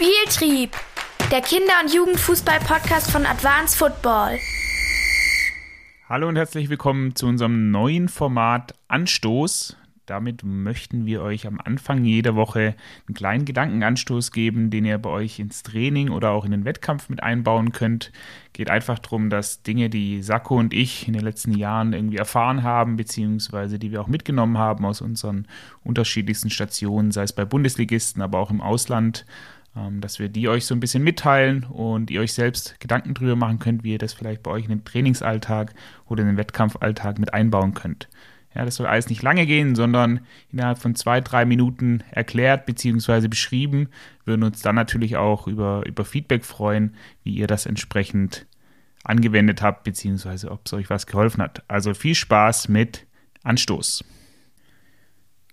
Spieltrieb, der Kinder- und Jugendfußball-Podcast von Advanced Football. Hallo und herzlich willkommen zu unserem neuen Format Anstoß. Damit möchten wir euch am Anfang jeder Woche einen kleinen Gedankenanstoß geben, den ihr bei euch ins Training oder auch in den Wettkampf mit einbauen könnt. Geht einfach darum, dass Dinge, die Sakko und ich in den letzten Jahren irgendwie erfahren haben, beziehungsweise die wir auch mitgenommen haben aus unseren unterschiedlichsten Stationen, sei es bei Bundesligisten, aber auch im Ausland, dass wir die euch so ein bisschen mitteilen und ihr euch selbst Gedanken drüber machen könnt, wie ihr das vielleicht bei euch in den Trainingsalltag oder in den Wettkampfalltag mit einbauen könnt. Ja, das soll alles nicht lange gehen, sondern innerhalb von zwei, drei Minuten erklärt bzw. beschrieben. Wir würden uns dann natürlich auch über, über Feedback freuen, wie ihr das entsprechend angewendet habt, beziehungsweise ob es euch was geholfen hat. Also viel Spaß mit Anstoß.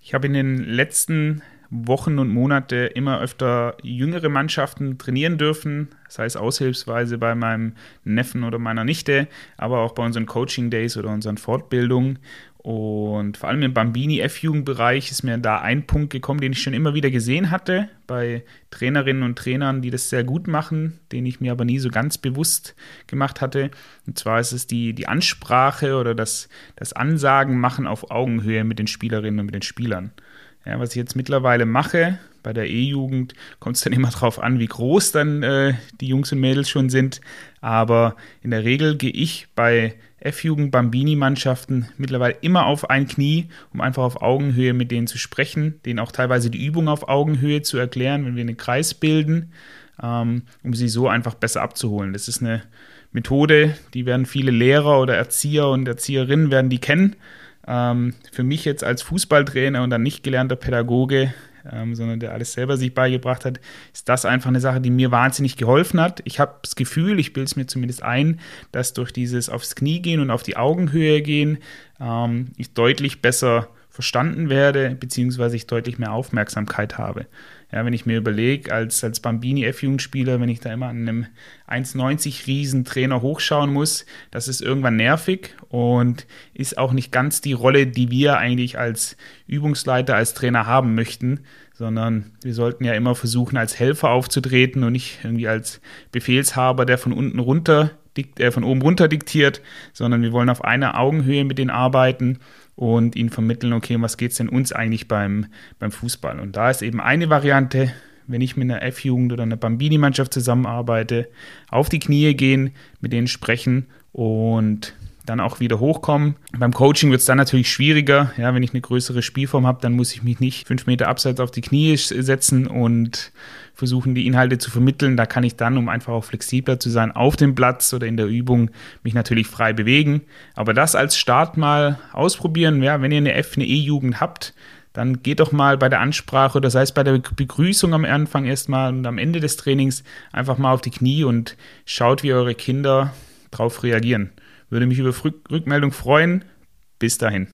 Ich habe in den letzten Wochen und Monate immer öfter jüngere Mannschaften trainieren dürfen, sei es aushilfsweise bei meinem Neffen oder meiner Nichte, aber auch bei unseren Coaching Days oder unseren Fortbildungen. Und vor allem im Bambini F-Jugendbereich ist mir da ein Punkt gekommen, den ich schon immer wieder gesehen hatte bei Trainerinnen und Trainern, die das sehr gut machen, den ich mir aber nie so ganz bewusst gemacht hatte. Und zwar ist es die, die Ansprache oder das, das Ansagen machen auf Augenhöhe mit den Spielerinnen und mit den Spielern. Ja, was ich jetzt mittlerweile mache, bei der E-Jugend kommt es dann immer darauf an, wie groß dann äh, die Jungs und Mädels schon sind. Aber in der Regel gehe ich bei F-Jugend Bambini-Mannschaften mittlerweile immer auf ein Knie, um einfach auf Augenhöhe mit denen zu sprechen, denen auch teilweise die Übung auf Augenhöhe zu erklären, wenn wir einen Kreis bilden, ähm, um sie so einfach besser abzuholen. Das ist eine Methode, die werden viele Lehrer oder Erzieher und Erzieherinnen werden die kennen. Ähm, für mich jetzt als Fußballtrainer und dann nicht gelernter Pädagoge, ähm, sondern der alles selber sich beigebracht hat, ist das einfach eine Sache, die mir wahnsinnig geholfen hat. Ich habe das Gefühl, ich bilde es mir zumindest ein, dass durch dieses aufs Knie gehen und auf die Augenhöhe gehen, ähm, ich deutlich besser verstanden werde, beziehungsweise ich deutlich mehr Aufmerksamkeit habe. Ja, wenn ich mir überlege, als, als Bambini F-Jugendspieler, wenn ich da immer an einem 1,90 Riesentrainer hochschauen muss, das ist irgendwann nervig und ist auch nicht ganz die Rolle, die wir eigentlich als Übungsleiter, als Trainer haben möchten, sondern wir sollten ja immer versuchen, als Helfer aufzutreten und nicht irgendwie als Befehlshaber, der von unten runter, äh, von oben runter diktiert, sondern wir wollen auf einer Augenhöhe mit denen arbeiten und ihnen vermitteln, okay, was geht es denn uns eigentlich beim, beim Fußball? Und da ist eben eine Variante, wenn ich mit einer F-Jugend oder einer Bambini-Mannschaft zusammenarbeite, auf die Knie gehen, mit denen sprechen und dann auch wieder hochkommen. Beim Coaching wird es dann natürlich schwieriger. Ja, wenn ich eine größere Spielform habe, dann muss ich mich nicht fünf Meter abseits auf die Knie setzen und versuchen, die Inhalte zu vermitteln. Da kann ich dann, um einfach auch flexibler zu sein, auf dem Platz oder in der Übung mich natürlich frei bewegen. Aber das als Start mal ausprobieren. Ja, wenn ihr eine F, eine E-Jugend habt, dann geht doch mal bei der Ansprache oder sei es bei der Begrüßung am Anfang erstmal und am Ende des Trainings einfach mal auf die Knie und schaut, wie eure Kinder darauf reagieren. Würde mich über Rückmeldung freuen. Bis dahin.